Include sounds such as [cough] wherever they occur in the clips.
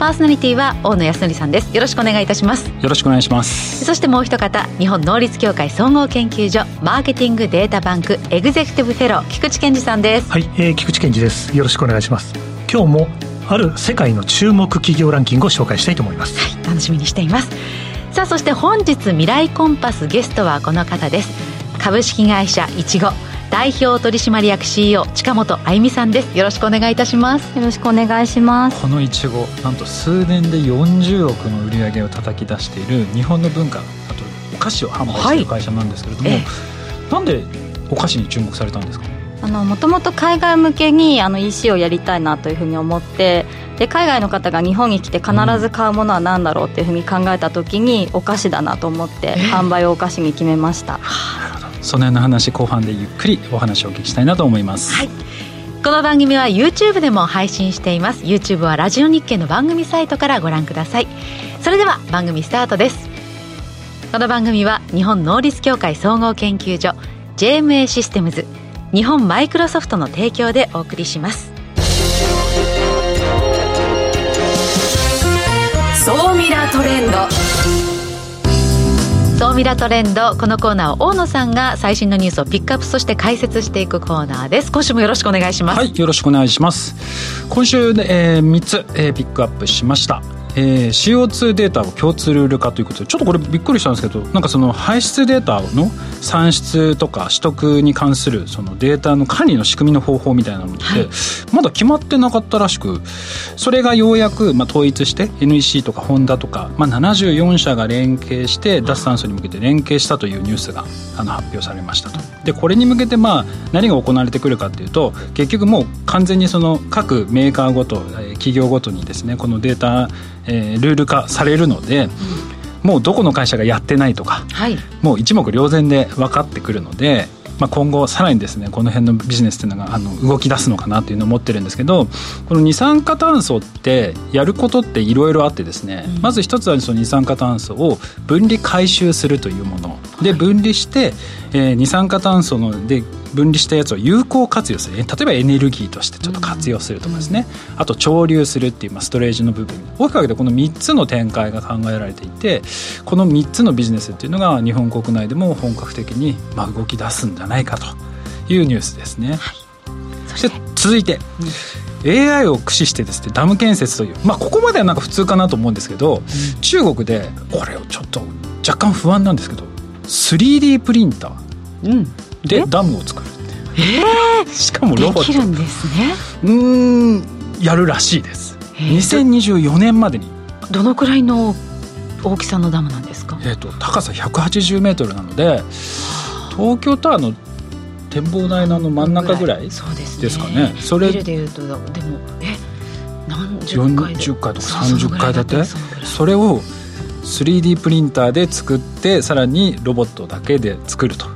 パーソナリティは大野康則さんです。よろしくお願いいたします。よろしくお願いします。そしてもう一方日本能率協会総合研究所マーケティングデータバンクエグゼクティブフェロー菊池健二さんです。はい、えー、菊池健二です。よろしくお願いします。今日もある世界の注目企業ランキングを紹介したいと思います。はい楽しみにしています。さあそして本日未来コンパスゲストはこの方です。株式会社いちご代表取締役 CEO 近本あゆみさんです。よろしくお願いいたします。よろしくお願いします。このいちごなんと数年で40億の売り上げを叩き出している日本の文化あとお菓子を販売している会社なんですけれども、はい、なんでお菓子に注目されたんですか？あのもともと海外向けにあの EC をやりたいなというふうに思ってで海外の方が日本に来て必ず買うものは何だろうっていうふうに考えた時にお菓子だなと思って販売をお菓子に決めました。そのような話後半でゆっくりお話をお聞きしたいなと思います、はい、この番組は YouTube でも配信しています。YouTube はラジオ日経の番組サイトからご覧ください。それでは番組スタートです。この番組は日本能力協会総合研究所 JMA システムズ日本マイクロソフトの提供でお送りします。総ミラトレンドこのコーナーは大野さんが最新のニュースをピックアップそして解説していくコーナーです。今週もよろしくお願いします。はいよろしくお願いします。今週、えー、3つ、えー、ピックアップしました。えー、CO2 データを共通ルール化ということでちょっとこれびっくりしたんですけどなんかその排出データの算出とか取得に関するそのデータの管理の仕組みの方法みたいなのって、はい、まだ決まってなかったらしくそれがようやくまあ統一して NEC とかホンダとか、まあ、74社が連携して脱炭素に向けて連携したというニュースがあの発表されましたと。でこれに向けてまあ何が行われてくるかっていうと結局もう完全にその各メーカーごと企業ごとにですねこのデータえー、ルール化されるので、うん、もうどこの会社がやってないとか、はい、もう一目瞭然で分かってくるので、まあ、今後さらにですねこの辺のビジネスっていうのがあの動き出すのかなというのを思ってるんですけどこの二酸化炭素ってやることっていろいろあってですね、うん、まず一つはその二酸化炭素を分離回収するというもの。で分離して、えー、二酸化炭素ので分離したやつを有効活用する。例えばエネルギーとしてちょっと活用するとかですね、うん、あと潮流するっていう、まあ、ストレージの部分。大きく分けてこの3つの展開が考えられていてこの3つのビジネスっていうのが日本国内でも本格的にまあ動き出すんじゃないかというニュースですね。はい、そして。続いて、うん、AI を駆使してですねダム建設という、まあ、ここまではなんか普通かなと思うんですけど、うん、中国でこれをちょっと若干不安なんですけど 3D プリンター、うんでダムを作るえー、しかもロボット。できるんですね。うんやるらしいです。2024年までに。どのくらいの大きさのダムなんですか？えっ、ー、と高さ180メートルなので東京タワーの展望台の真ん中ぐらいですかね。それでいうとでもえ？何十回40回とか30階建て？それを 3D プリンターで作ってさらにロボットだけで作ると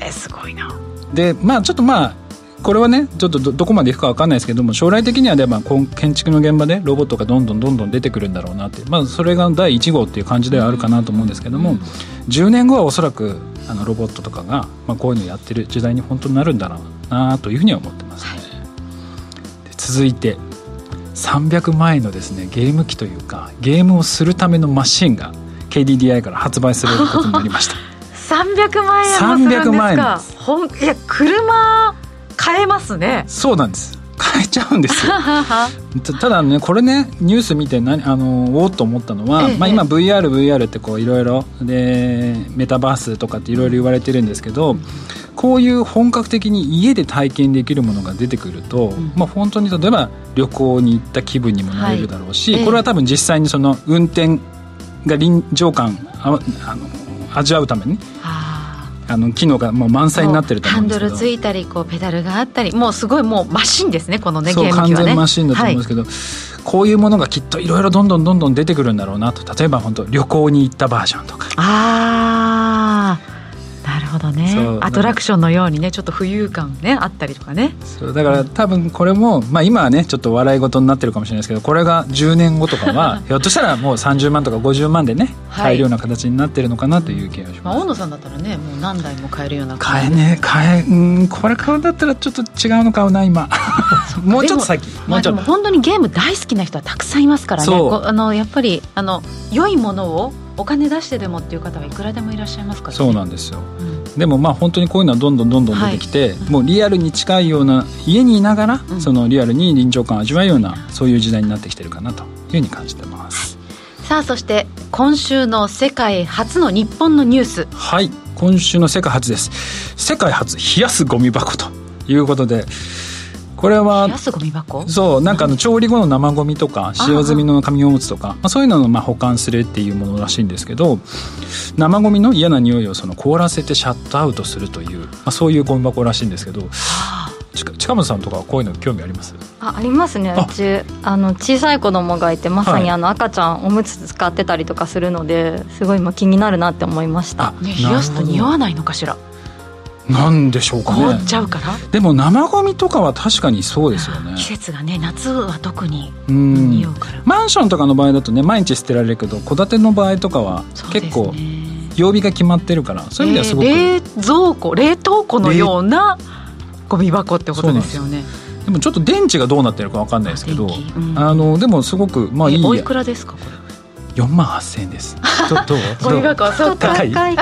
え [laughs] すごいなでまあちょっとまあこれはねちょっとどこまでいくか分かんないですけども将来的にはで、まあ、建築の現場でロボットがどんどんどんどん出てくるんだろうなって、まあ、それが第1号っていう感じではあるかなと思うんですけども、うん、10年後はおそらくあのロボットとかが、まあ、こういうのやってる時代に本当になるんだろうなというふうには思ってますね。で続いて300万円のですねゲーム機というかゲームをするためのマシンが KDDI から発売することになりました。300万円もするんですか？ほんいや車買えますね。そうなんです。買えちゃうんですよ。[laughs] ただねこれねニュース見て何あのおおと思ったのは、ええ、まあ、今 VRVR VR ってこういろいろでメタバースとかっていろいろ言われてるんですけど、うん、こういう本格的に家で体験できるものが出てくると、うん、まあ、本当に例えば旅行に行った気分にもなれるだろうし、はい、これは多分実際にその運転が臨場感あの味わうために。あの機能がもう満載になってると思うんですけど。ハンドルついたりこうペダルがあったりもうすごいもうマシンですねこのねゲーム機はね。完全マシンだと思うんですけど、はい、こういうものがきっといろいろどんどんどんどん出てくるんだろうなと。例えば本当旅行に行ったバージョンとか。ああほどね。アトラクションのようにねちょっと浮遊感ねあったりとかね。そうだから多分これも、まあ、今はねちょっと笑い事になってるかもしれないですけどこれが10年後とかは [laughs] ひょっとしたらもう30万とか50万でね買えるような形になってるのかなという気がします、まあ、大野さんだったらねもう何台も買えるような買えね買えうんこれ買うんだったらちょっと違うの買うな今。[laughs] もうちょっと先。もうちょっと、まあ、本当にゲーム大好きな人はたくさんいますからね。あのやっぱりあの良いものをお金出してでもっていう方はいくらでもいらっしゃいますから、ね、そうなんですよ、うん、でもまあ本当にこういうのはどんどんどんどん出てきて、はい、もうリアルに近いような家にいながら、うん、そのリアルに臨場感を味わうようなそういう時代になってきてるかなというふうに感じてます、さあそして今週の世界初の日本のニュース。はい。今週の世界初です。世界初冷やすゴミ箱ということでこれはそうなんかあの調理後の生ゴミとか使用済みの紙おむつとかまあ、そういうのをまあ保管するっていうものらしいんですけど生ゴミの嫌な匂いをその凍らせてシャットアウトするという、まあ、そういうゴミ箱らしいんですけど、はあ、近本さんとかこういうの興味あります？あありますねうち。あの小さい子供がいてまさにあの赤ちゃんおむつ使ってたりとかするのですごい今気になるなって思いました、ね、冷やすと匂わないのかしらなんでしょうかね。凍っちゃうから？でも生ゴミとかは確かにそうですよね。季節がね夏は特に匂うから。マンションとかの場合だとね毎日捨てられるけど戸建ての場合とかは結構曜日が決まってるからそういう意味ではすごく、えー、冷蔵庫冷凍庫のようなゴミ箱ってことですよね。でもちょっと電池がどうなってるか分かんないですけど、うん、あのでもすごくまあいいおいくらですかこれ？4万8000円です。ちょっと [laughs] 高い。ちょっと高い。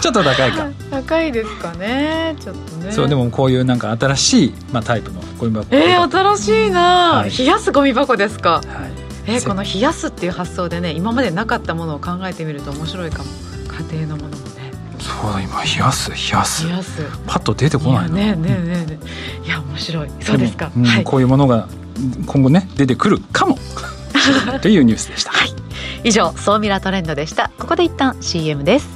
ちょっと高いか高いですかねちょっとね。そうでもこういうなんか新しい、まあ、タイプのゴミ箱。えー、新しいな、はい、冷やすゴミ箱ですか、はい。えー、この冷やすっていう発想でね今までなかったものを考えてみると面白いかも。家庭のものもね。そう今冷やす冷やす。冷やす。パッと出てこないねねねねいや面白い。そうですか、うんはい、こういうものが今後ね出てくるかも。[laughs] というニュースでした、はい、以上総ミラトレンドでした。ここで一旦 CM です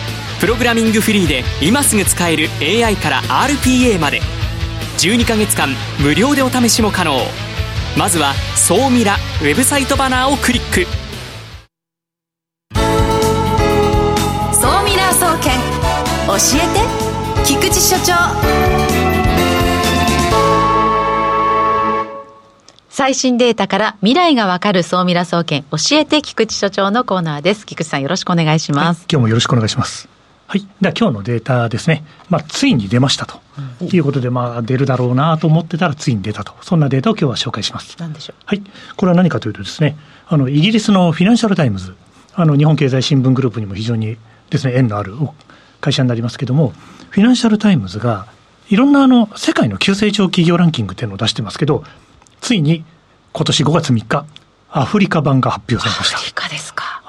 プログラミングフリーで今すぐ使える AI から RPA まで12ヶ月間無料でお試しも可能まずは「総ミラ」ウェブサイトバナーをクリック「総ミラー総研教えて菊池所長」最新データから未来がわかる総ミラ総研教えて菊池所長のコーナーです。菊池さんよろしくお願いします。はい、今日もよろしくお願いします。はい。では今日のデータですね。まあ、ついに出ましたと。うん、いうことで、まあ、出るだろうなと思ってたら、ついに出たと。そんなデータを今日は紹介します。何でしょう。はい。これは何かというとですね、あの、イギリスのフィナンシャルタイムズ、あの、日本経済新聞グループにも非常にですね、縁のある会社になりますけども、フィナンシャルタイムズが、いろんなあの、世界の急成長企業ランキングっていうのを出してますけど、ついに今年5月3日、アフリカ版が発表されました。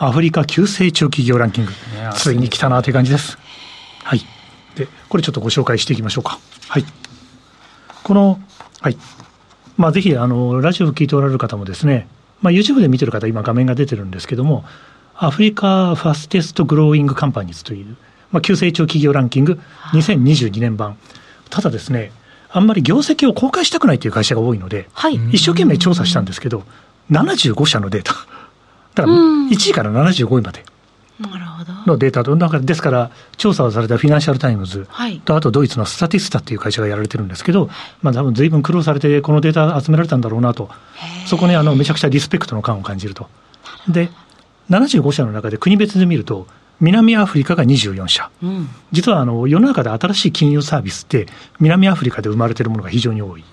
アフリカ急成長企業ランキング。ついに来たなという感じです。はい。で、これちょっとご紹介していきましょうか。はい。この、はい。まあ、ぜひ、あの、ラジオを聞いておられる方もですね、まあ、YouTube で見てる方、今画面が出てるんですけども、 Africa Fastest Growing Companies という、まあ、急成長企業ランキング2022年版。ただですね、あんまり業績を公開したくないという会社が多いので、はい、一生懸命調査したんですけど、75社のデータ、だから1位から75位まで。のデータと、だからですから、調査をされたフィナンシャル・タイムズと、あとドイツのスタティスタっていう会社がやられてるんですけど、まあ多分ずいぶん苦労されて、このデータ集められたんだろうなと、そこにあのめちゃくちゃリスペクトの感を感じると。で、75社の中で国別で見ると、南アフリカが24社、うん、実はあの世の中で新しい金融サービスって、南アフリカで生まれているものが非常に多い、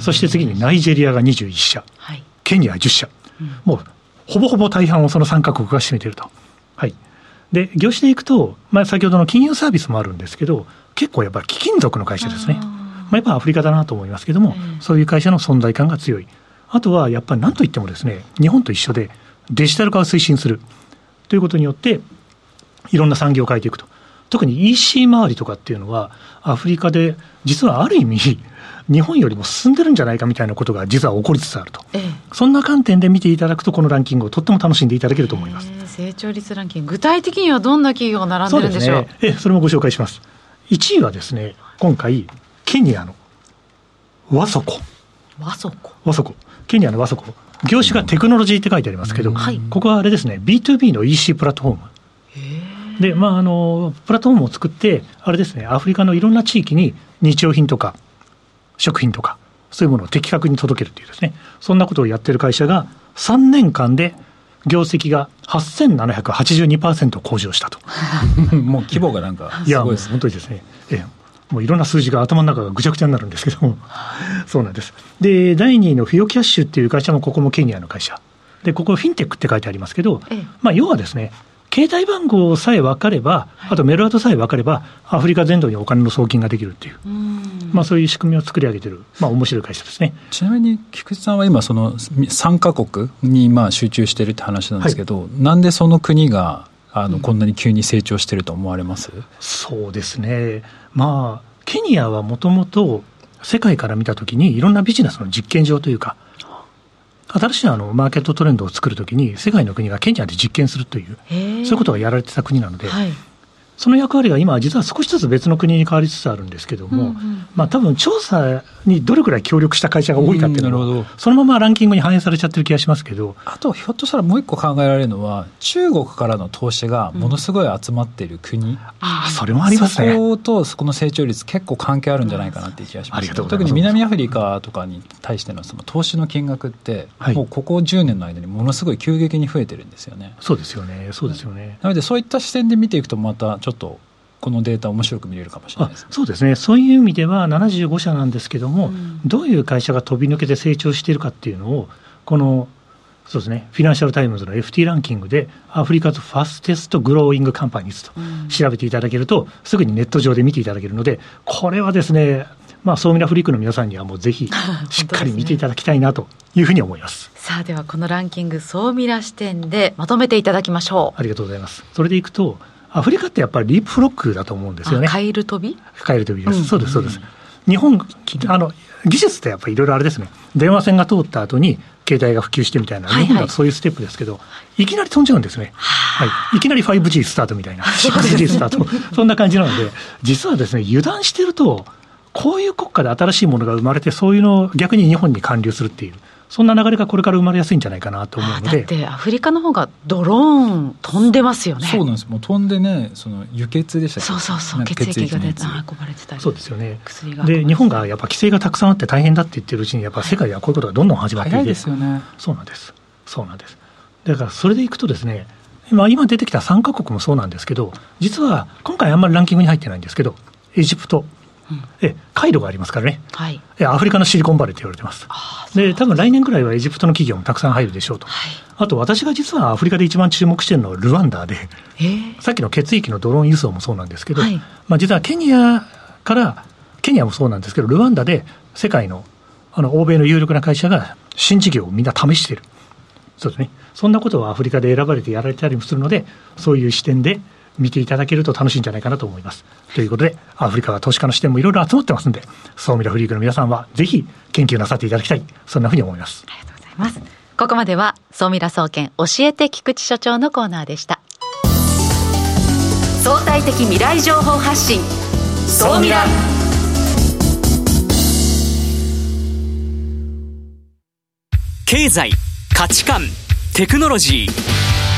そして次にナイジェリアが21社、はい、ケニア10社、うん、もうほぼほぼ大半をその3か国が占めていると。はいで業種でいくと、まあ、先ほどの金融サービスもあるんですけど、結構やっぱり貴金属の会社ですね。まあ、やっぱアフリカだなと思いますけども、そういう会社の存在感が強い。あとはやっぱり何といってもですね、日本と一緒でデジタル化を推進するということによって、いろんな産業を変えていくと。特に EC 周りとかっていうのは、アフリカで実はある意味、日本よりも進んでるんじゃないかみたいなことが実は起こりつつあると、ええ、そんな観点で見ていただくと、このランキングをとっても楽しんでいただけると思います、えー、成長率ランキング、具体的にはどんな企業が並んでるんでしょう？そ、ね、えそれもご紹介します。1位はですね、今回、ケニアのワソコ。ワソコワソコ。ケニアのワソコ。業種がテクノロジーって書いてありますけど、はい、ここはあれですね、B2B の EC プラットフォーム。で、まあ、あの、プラットフォームを作って、あれですね、アフリカのいろんな地域に日用品とか、食品とか、そういうものを的確に届けるっていうですね、そんなことをやってる会社が、3年間で業績が8782%向上したと。[laughs] もう規模がなんかすごいです、ね、本当にですね。ええ、もういろんな数字が頭の中がぐちゃぐちゃになるんですけども、[laughs] そうなんです。で、第2位のフィオキャッシュっていう会社も、ここもケニアの会社。で、ここフィンテックって書いてありますけど、ええ、まあ、要はですね、携帯番号さえ分かれば、あとメールアドさえ分かれば、アフリカ全土にお金の送金ができるっていう、うまあ、そういう仕組みを作り上げてる、まあ面白い会社ですね。ちなみに菊池さんは今、その3か国にまあ集中してるって話なんですけど、はい、なんでその国があのこんなに急に成長してると思われます、うん、そうですね、まあ、ケニアはもともと世界から見たときに、いろんなビジネスの実験場というか、新しいあのマーケットトレンドを作るときに、世界の国がケニアで実験するという、そういうことがやられてた国なので、はい、その役割が今、実は少しずつ別の国に変わりつつあるんですけども、うんうん、まあ多分調査にどれくらい協力した会社が多いかっていうのは、そのままランキングに反映されちゃってる気がしますけど。あと、ひょっとしたらもう一個考えられるのは、中国からの投資がものすごい集まっている国、うん、ああ、それもありますね。そことそこの成長率、結構関係あるんじゃないかなっていう気がします、ね、特に南アフリカとかに対してのその投資の金額って、はい、もうここ10年の間にものすごい急激に増えてるんですよね。そうですよね、そうですよね。なので、そういった視点で見ていくと、またちょっとこのデータ面白く見れるかもしれないです、ね、そうですね、そういう意味では75社なんですけども、うん、どういう会社が飛び抜けて成長しているかっていうのを、このそうですね、フィナンシャル・タイムズの FT ランキングで、 Africa's Fastest Growing Companies と調べていただけると、すぐにネット上で見ていただけるので、これはですね、まあ、ソーミラフリークの皆さんにはもうぜひ、[laughs] しっかり見ていただきたいなというふうに思います。すね、さあ、ではこのランキング、ソーミラ視点でまとめていただきましょう。ありがとうございます。それでいくと、アフリカってやっぱりリープフロッグだと思うんですよね。カエル飛び？カエル飛びです。うん、そうです、そうです。日本、あの、技術ってやっぱりいろいろあれですね。電話線が通った後に携帯が普及してみたいな、日本だとそういうステップですけど、いきなり飛んじゃうんですね。はい。いきなり 5G スタートみたいな、[laughs] 6G スタート、そんな感じなので、実はですね、油断してると、こういう国家で新しいものが生まれて、そういうのを逆に日本に還流するっていう。そんな流れがこれから生まれやすいんじゃないかなと思うので。だってアフリカの方がドローン飛んでますよね。そうなんです。もう飛んでね、その輸血でしたそうそうそう、血液が出て運ばれてたり。そうですよね。で、日本がやっぱ規制がたくさんあって大変だって言ってるうちに、やっぱ世界ではこういうことがどんどん始まっていて。ですよね。そうなんです。そうなんです。だからそれでいくとですね、今今出てきた3か国もそうなんですけど、実は今回あんまりランキングに入ってないんですけど、エジプト、えカイロがありますからね、はい、アフリカのシリコンバレーと言われてます。で、多分来年ぐらいはエジプトの企業もたくさん入るでしょうと。はい、あと私が実はアフリカで一番注目してるのはルワンダで、さっきの血液のドローン輸送もそうなんですけど、はい、まあ、実はケニアから、ケニアもそうなんですけど、ルワンダで世界のあの欧米の有力な会社が新事業をみんな試している。そうですね。そんなことをアフリカで選ばれてやられたりもするので、そういう視点で見ていただけると楽しいんじゃないかなと思います。ということで、アフリカは投資家の視点もいろいろ集まってますんで、ソーミラフリークの皆さんはぜひ研究なさっていただきたい、そんなふうに思います。ありがとうございます。ここまでは、ソーミラ総研教えて菊池所長のコーナーでした。相対的未来情報発信、ソーミラ。経済、価値観、テクノロジー。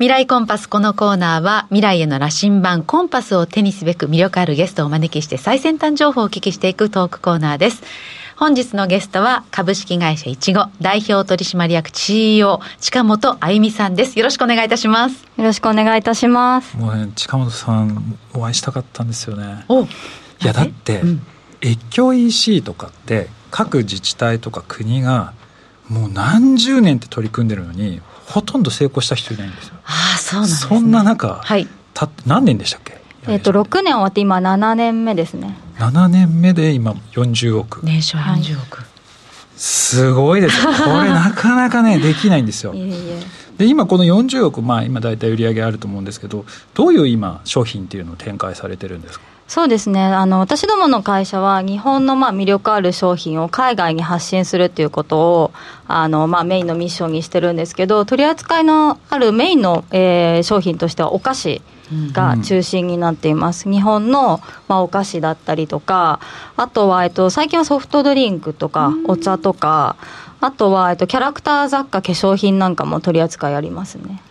未来コンパスこのコーナーは未来への羅針盤コンパスを手にすべく魅力あるゲストをお招きして最先端情報をお聞きしていくトークコーナーです。本日のゲストは株式会社いちご代表取締役 CEO 近本あゆみさんです。よろしくお願いいたします。よろしくお願いいたします。もうね近本さんお会いしたかったんですよね。おいやだって、うん。越境 EC とかって各自治体とか国がもう何十年って取り組んでるのにほとんど成功した人いないんですよ。ああそうなんです、ね、そんな中、はい。た何年でしたっけ？えっと6年終わって今7年目ですね。7年目で今40億、年商40億、すごいですよ。これなかなかねできないんですよ。[laughs] いえいえ。で今この40億まあ今大体売り上げあると思うんですけどどういう今商品っていうのを展開されてるんですか？そうですね。あの私どもの会社は日本のまあ魅力ある商品を海外に発信するっていうことをあのまあメインのミッションにしてるんですけど取り扱いのあるメインの、えー商品としてはお菓子が中心になっています、日本の、まあ、お菓子だったりとかあとは、えっと、最近はソフトドリンクとかお茶とかあとは、えっと、キャラクター雑貨化粧品なんかも取り扱いありますね。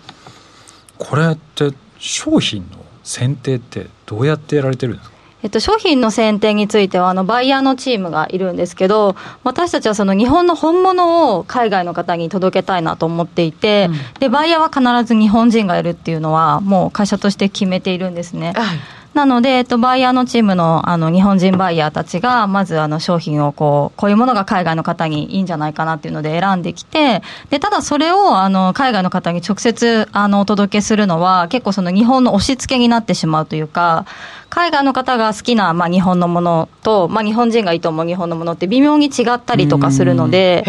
これって商品の選定ってどうやってやられてるんですか？えっと、商品の選定についてはあのバイヤーのチームがいるんですけど私たちはその日本の本物を海外の方に届けたいなと思っていて、うん。でバイヤーは必ず日本人がいるっていうのはもう会社として決めているんですね。はいなので、えっと、バイヤーのチームのあの日本人バイヤーたちが、まずあの商品をこう、こういうものが海外の方にいいんじゃないかなっていうので選んできて、でただそれをあの海外の方に直接あのお届けするのは、結構その日本の押し付けになってしまうというか、海外の方が好きな、まあ、日本のものと、まあ、日本人がいいと思う日本のものって微妙に違ったりとかするので、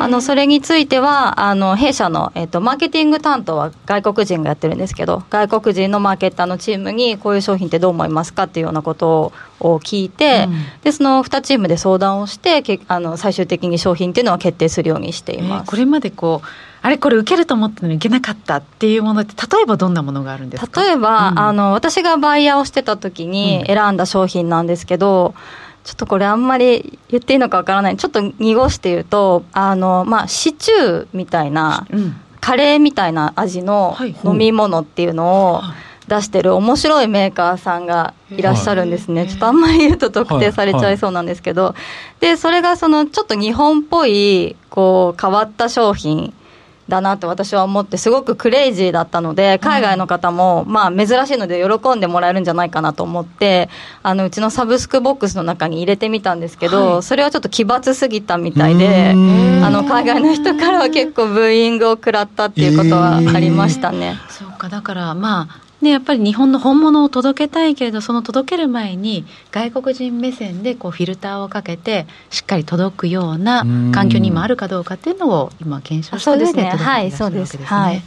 あのそれについてはあの弊社の、えっとマーケティング担当は外国人がやってるんですけど外国人のマーケッターのチームにこういう商品ってどう思いますかっていうようなことを聞いて、うん。でその2チームで相談をしてけあの最終的に商品っていうのは決定するようにしていえます。ーこれまでこうあれこれ受けると思ったのに受けなかったっていうものって例えばどんなものがあるんですか？例えば、うん。あの私がバイヤーをしてた時にうん。選んだ商品なんですけど、ちょっとこれあんまり言っていいのかわからない。ちょっと濁して言うとあの、まあ、シチューみたいなうん。カレーみたいな味のはい。飲み物っていうのをはい。出してる面白いメーカーさんがいらっしゃるんですね、はい。ちょっとあんまり言うと特定されちゃいそうなんですけど、でそれがそのちょっと日本っぽいこう変わった商品だなって私は思ってすごくクレイジーだったので海外の方もまあ珍しいので喜んでもらえるんじゃないかなと思ってあのうちのサブスクボックスの中に入れてみたんですけど、はい。それはちょっと奇抜すぎたみたいであの海外の人からは結構ブーイングを食らったっていうことはありましたね。そうかだからまあねやっぱり日本の本物を届けたいけれどその届ける前に外国人目線でこうフィルターをかけてしっかり届くような環境にもあるかどうかっていうのを今検証してそうですね。届けてはいいらっしゃるわけそうです。はい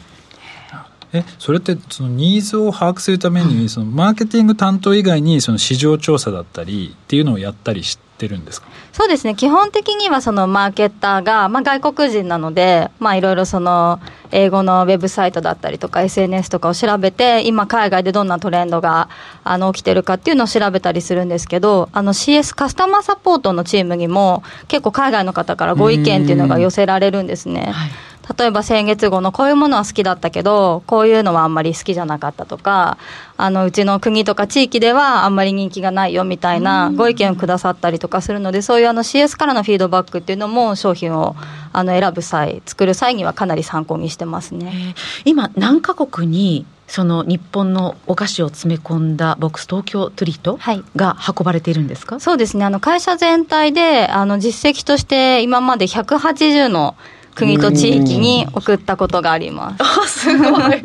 えそれってそのニーズを把握するためにそのマーケティング担当以外にその市場調査だったりっていうのをやったりしてるんですか？そうですね。基本的にはそのマーケッターが、まあ、外国人なので、まあ、いろいろその英語のウェブサイトだったりとか SNS とかを調べて今海外でどんなトレンドがあの起きてるかっていうのを調べたりするんですけどあの CS カスタマーサポートのチームにも結構海外の方からご意見っていうのが寄せられるんですね。はい例えば先月号のこういうものは好きだったけどこういうのはあんまり好きじゃなかったとかあのうちの国とか地域ではあんまり人気がないよみたいなご意見をくださったりとかするのでそういうあの CS からのフィードバックっていうのも商品をあの選ぶ際作る際にはかなり参考にしてますね。えー。今何カ国にその日本のお菓子を詰め込んだボックス東京トリートはい。が運ばれているんですか、そうですね。あの会社全体であの実績として今まで180の国と地域に送ったことがあります。あすごい。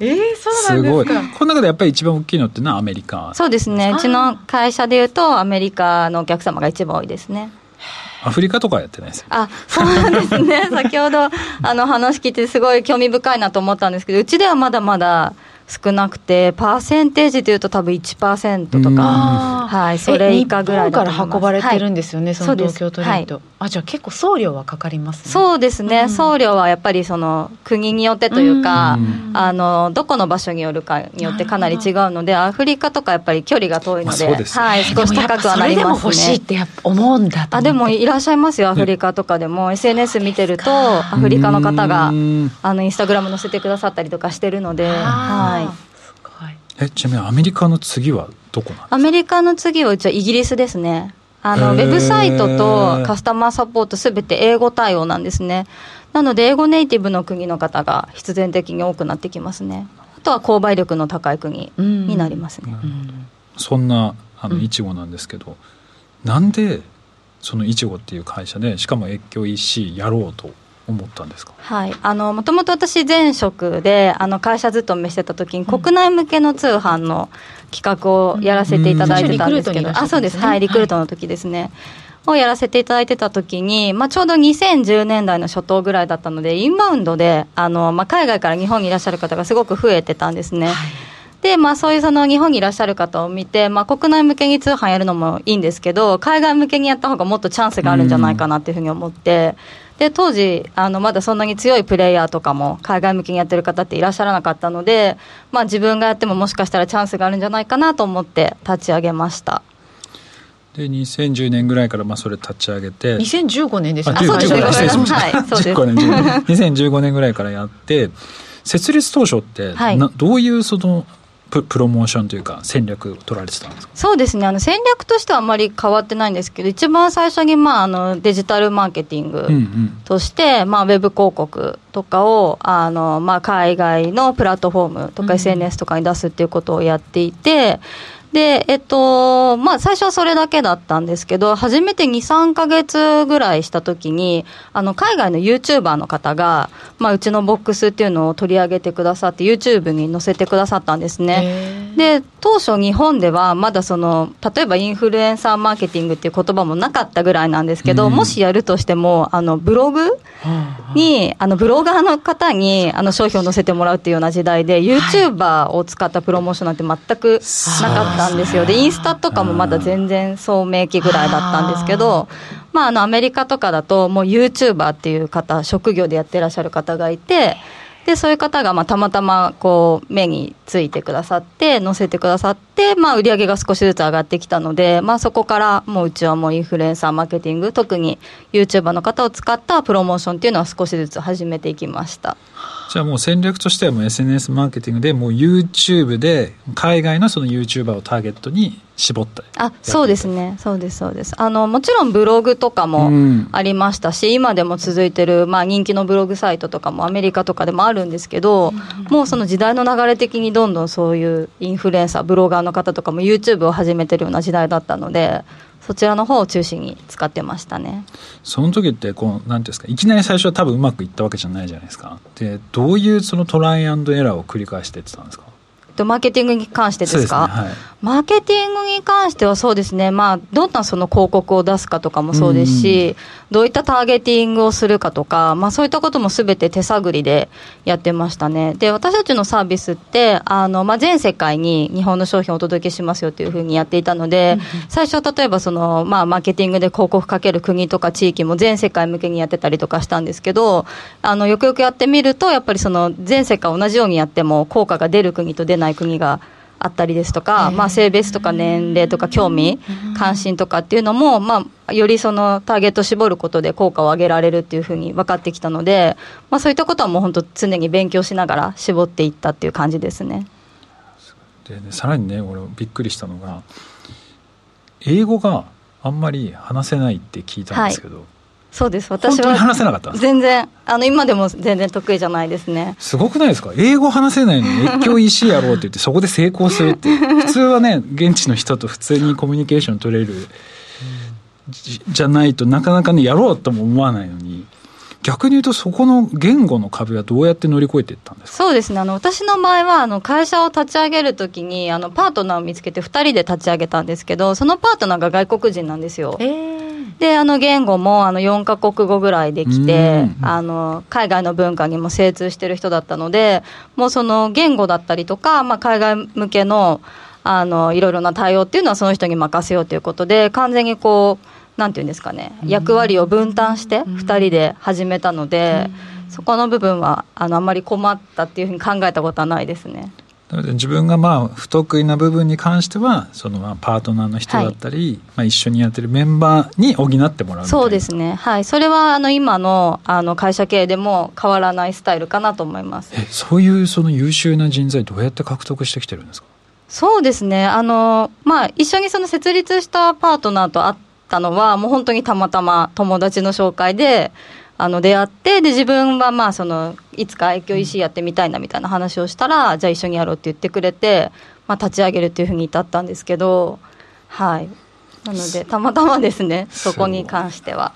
えー、そうすごい。この中でやっぱり一番大きいのってのはアメリカ？そうですね。うちの会社でいうとアメリカのお客様が一番多いですね。アフリカとかはやってないですよあそうですね。[laughs] 先ほどあの話聞いてすごい興味深いなと思ったんですけどうちではまだまだ少なくてパーセンテージでいうと多分1%とうん。かはいそれ以下ぐらいだと思います。え日本から運ばれてるんですよね、はい。その東京トリート、そうあじゃあ結構送料はかかりますね。そうですね、うん。送料はやっぱりその国によってというか、うん。あのどこの場所によるかによってかなり違うのでアフリカとかやっぱり距離が遠いので,、まあでね。はい、少し高くはなります欲しいっね。てやっぱ思うんだあでもいらっしゃいますよアフリカとかでも。SNS 見てるとアフリカの方がうん。あのインスタグラム載せてくださったりとかしてるので、はい。すごい。えちなみにアメリカの次はどこなんですか？アメリカの次はうちはイギリスですねあのウェブサイトとカスタマーサポートすべて英語対応なんですね。なので、英語ネイティブの国の方が必然的に多くなってきますね。あとは購買力の高い国になりますね。そんなあのいちごなんですけど、うん、なんでそのいちごっていう会社でしかも越境 EC やろうと思ったんですか？はいあのもともと私前職であの会社勤めしてた時に国内向けの通販の企画をやらせていただいてたんですけど、うん、あそうです。はいリクルートの時ですね、はい、をやらせていただいてた時に、まあ、ちょうど2010年代の初頭ぐらいだったのでインバウンドであの、まあ、海外から日本にいらっしゃる方がすごく増えてたんですね、はい。で、まあ、そういうその日本にいらっしゃる方を見て、まあ、国内向けに通販やるのもいいんですけど、海外向けにやった方がもっとチャンスがあるんじゃないかなっていうふうに思って、で当時あの、まだそんなに強いプレイヤーとかも海外向けにやってる方っていらっしゃらなかったので、まあ、自分がやってももしかしたらチャンスがあるんじゃないかなと思って立ち上げました。で2010年ぐらいからまあそれ立ち上げて。2015年ですね。あそうです。はいそうです。2015年ぐらいからやって設立当初って、はい、などういうそのププロモーションというか戦略を取られてたんですか？そうですね。あの戦略としてはあまり変わってないんですけど一番最初に、まあ、あのデジタルマーケティングとして、うん。うん、まあ、ウェブ広告とかをあの、まあ、海外のプラットフォームとか SNS とかに出すっていうことをやっていて、で、えっと、まあ、最初はそれだけだったんですけど、初めて2、3か月ぐらいしたときに、あの、海外の YouTuber の方が、まあ、うちのボックスっていうのを取り上げてくださって、YouTube に載せてくださったんですね。で、当初日本ではまだその、例えばインフルエンサーマーケティングっていう言葉もなかったぐらいなんですけど、もしやるとしても、あの、ブログに、あの、ブロガーの方に、あの、商品を載せてもらうっていうような時代で、YouTuber を使ったプロモーションなんて全くなかった。ったんですよ。で、インスタとかもまだ全然聡明期ぐらいだったんですけど、まあ、あの、アメリカとかだと、もう YouTuber っていう方、職業でやってらっしゃる方がいて、で、そういう方がまあたまたまこう目についてくださって、載せてくださって、まあ売り上げが少しずつ上がってきたので、まあそこからもううちはもうインフルエンサーマーケティング、特に YouTuber の方を使ったプロモーションっていうのは少しずつ始めていきました。じゃあもう戦略としてはもう SNS マーケティングでもう YouTube で海外のその YouTuber をターゲットに絞った。あそうですね。そうですそうです。あのもちろんブログとかもありましたし、うん、今でも続いてる、まあ、人気のブログサイトとかもアメリカとかでもあるんですけど、うん、もうその時代の流れ的にどんどんそういうインフルエンサーブロガーの方とかも YouTube を始めてるような時代だったのでそちらの方を中心に使ってましたね。その時ってこうなんですかいきなり最初は多分うまくいったわけじゃないじゃないですか。でどういうそのトライアンドエラーを繰り返していってたんですか？マーケティングに関してですか、ねはい、マーケティングに関してはそうですね、まあ、どんなその広告を出すかとかもそうですし、うん、どういったターゲティングをするかとか、まあ、そういったこともすべて手探りでやってましたね。で、私たちのサービスって、あの、まあ、全世界に日本の商品をお届けしますよというふうにやっていたので、うん、最初例えばその、まあ、マーケティングで広告かける国とか地域も全世界向けにやってたりとかしたんですけど、あの、よくよくやってみると、やっぱりその、全世界同じようにやっても効果が出る国と出ない国があったりですとか、まあ、性別とか年齢とか興味、関心とかっていうのも、まあ、よりそのターゲット絞ることで効果を上げられるっていうふうに分かってきたので、まあ、そういったことはもう本当常に勉強しながら絞っていったっていう感じですね。でねさらにね俺びっくりしたのが英語があんまり話せないって聞いたんですけど、はいそうです。私は話せなかった全然あの今でも全然得意じゃないですね。すごくないですか？英語話せないのに越境 EC やろうって言ってそこで成功するって。[laughs] 普通はね現地の人と普通にコミュニケーション取れるじゃないとなかなかねやろうとも思わないのに。逆に言うと、そこの言語の壁はどうやって乗り越えていったんですそうですね、あの私の場合はあの会社を立ち上げるときにあの、パートナーを見つけて2人で立ち上げたんですけど、そのパートナーが外国人なんですよ。で、あの言語もあの4か国語ぐらいできて、あの海外の文化にも精通してる人だったので、もうその言語だったりとか、まあ、海外向けのあのいろいろな対応っていうのはその人に任せようということで、完全にこう、なんていうんですかね、役割を分担して2人で始めたので、そこの部分はあのあんまり困ったっていうふうに考えたことはないですね。なので自分がまあ不得意な部分に関してはそのまあパートナーの人だったり、はい、まあ、一緒にやってるメンバーに補ってもらうそうですね。はい。それはあの今のあの会社経営でも変わらないスタイルかなと思います。えそういうその優秀な人材どうやって獲得してきてるんですか？そうですね。あのまあ一緒にその設立したパートナーと会っったのはもう本当にたまたま友達の紹介であの出会ってで自分はまあそのいつか愛嬌 EC やってみたいなみたいな話をしたら、じゃあ一緒にやろうって言ってくれて、まあ、立ち上げるっていうふうに至ったんですけどはい。なのでたまたまですねそこに関しては。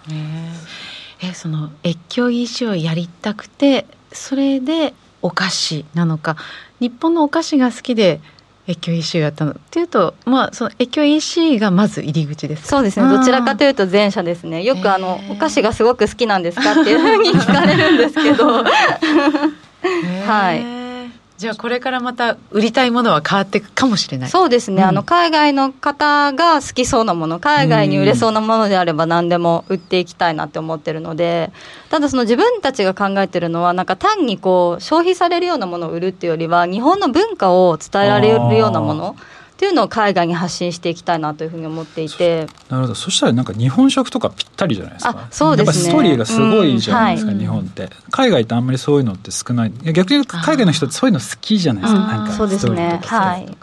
え。その越境 EC をやりたくてそれでお菓子なのか。日本のお菓子が好きで越境 EC をやったのっていうと、まあ、その越境 EC がまず入り口ですそうですね。どちらかというと前者ですね。よくあのお菓子がすごく好きなんですかっていうふうに聞かれるんですけど。[laughs] はいじゃあこれからまた売りたいものは変わっていくかもしれない。そうですね、うん、あの海外の方が好きそうなもの海外に売れそうなものであれば何でも売っていきたいなって思ってるのでただその自分たちが考えてるのはなんか単にこう消費されるようなものを売るっていうよりは日本の文化を伝えられるようなものっていうのを海外に発信していきたいなというふうに思っていて。なるほど。そしたらなんか日本食とかぴったりじゃないですか。そうですね。ストーリーがすごいじゃないですか、うん。はい、日本って。海外ってあんまりそういうのって少ない。逆に海外の人ってそういうの好きじゃないですか。なんかそうですね。はい。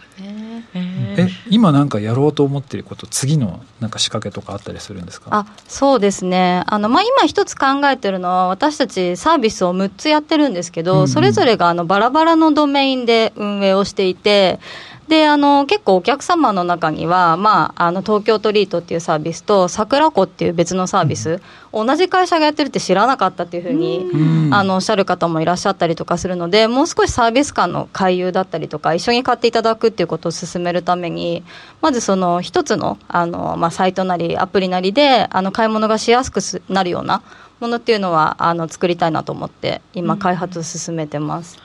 え今なんかやろうと思っていること次のなんか仕掛けとかあったりするんですか？あそうですね。あの、まあ、今一つ考えてるのは私たちサービスを6つやってるんですけど、うんうん、それぞれがあのバラバラのドメインで運営をしていてであの結構お客様の中には、まあ、あの東京トリートっていうサービスと桜子っていう別のサービス、うん、同じ会社がやってるって知らなかったっていうふうに、うん、あのおっしゃる方もいらっしゃったりとかするのでもう少しサービス間の回遊だったりとか一緒に買っていただくっていうことを進めるためにまずその一つのあの、まあ、サイトなりアプリなりであの買い物がしやすくなるようなものっていうのはあの作りたいなと思って今開発を進めてます。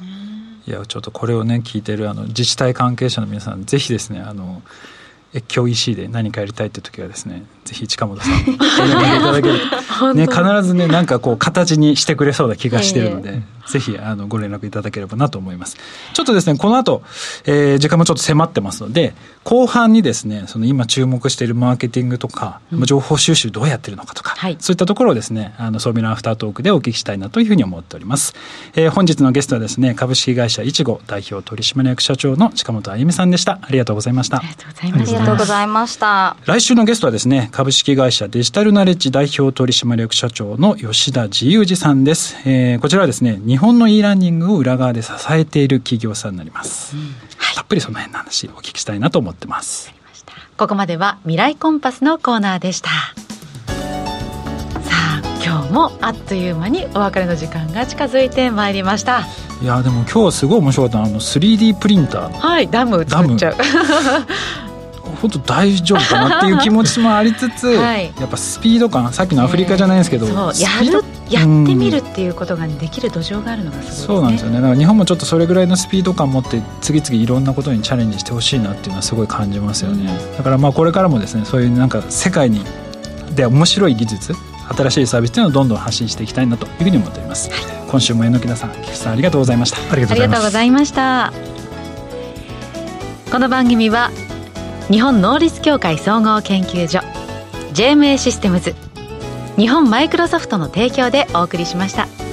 うんいやちょっとこれをね聞いてるあの自治体関係者の皆さんぜひですねあの越境 EC で何かやりたいって時はですねぜひ近本さん [laughs] お願いいただけるね必ずねなんかこう形にしてくれそうな気がしてるので、ぜひあのご連絡いただければなと思います。ちょっとですねこの後、えー、時間もちょっと迫ってますので後半にですねその今注目しているマーケティングとか、うん、情報収集どうやってるのかとか、はい、そういったところをですねあのソーミラアフタートークでお聞きしたいなというふうに思っております、えー、本日のゲストはですね株式会社いちご代表取締役社長の近本あゆみさんでした。ありがとうございました。ありがとうございました。来週のゲストはですね株式会社デジタルナレッジ代表取締役社長の吉田自由二さんです、えー、こちらはですね日本の e ラーニングを裏側で支えている企業さんになります、うん。はい、たっぷりその辺の話お聞きしたいなと思ってます。ここまでは未来コンパスのコーナーでした。さあ今日もあっという間にお別れの時間が近づいてまいりました。いやでも今日はすごい面白かった。あの 3D プリンター。はいダム作っちゃう本当大丈夫かなっていう気持ちもありつつ、[laughs] はい、やっぱスピード感さっきのアフリカじゃないですけど、えー、やるやってみるっていうことができる土壌があるのがすごい、ね、そうなんですよね。だから日本もちょっとそれぐらいのスピード感を持って次々いろんなことにチャレンジしてほしいなっていうのはすごい感じますよね、うん、だからまあこれからもですねそういうなんか世界にで面白い技術新しいサービスっていうのをどんどん発信していきたいなというふうに思っております、はい、今週も榎木田さん菊池さんありがとうございました。ありがとうございました。この番組は日本能力協会総合研究所 JMA システムズ日本マイクロソフトの提供でお送りしました。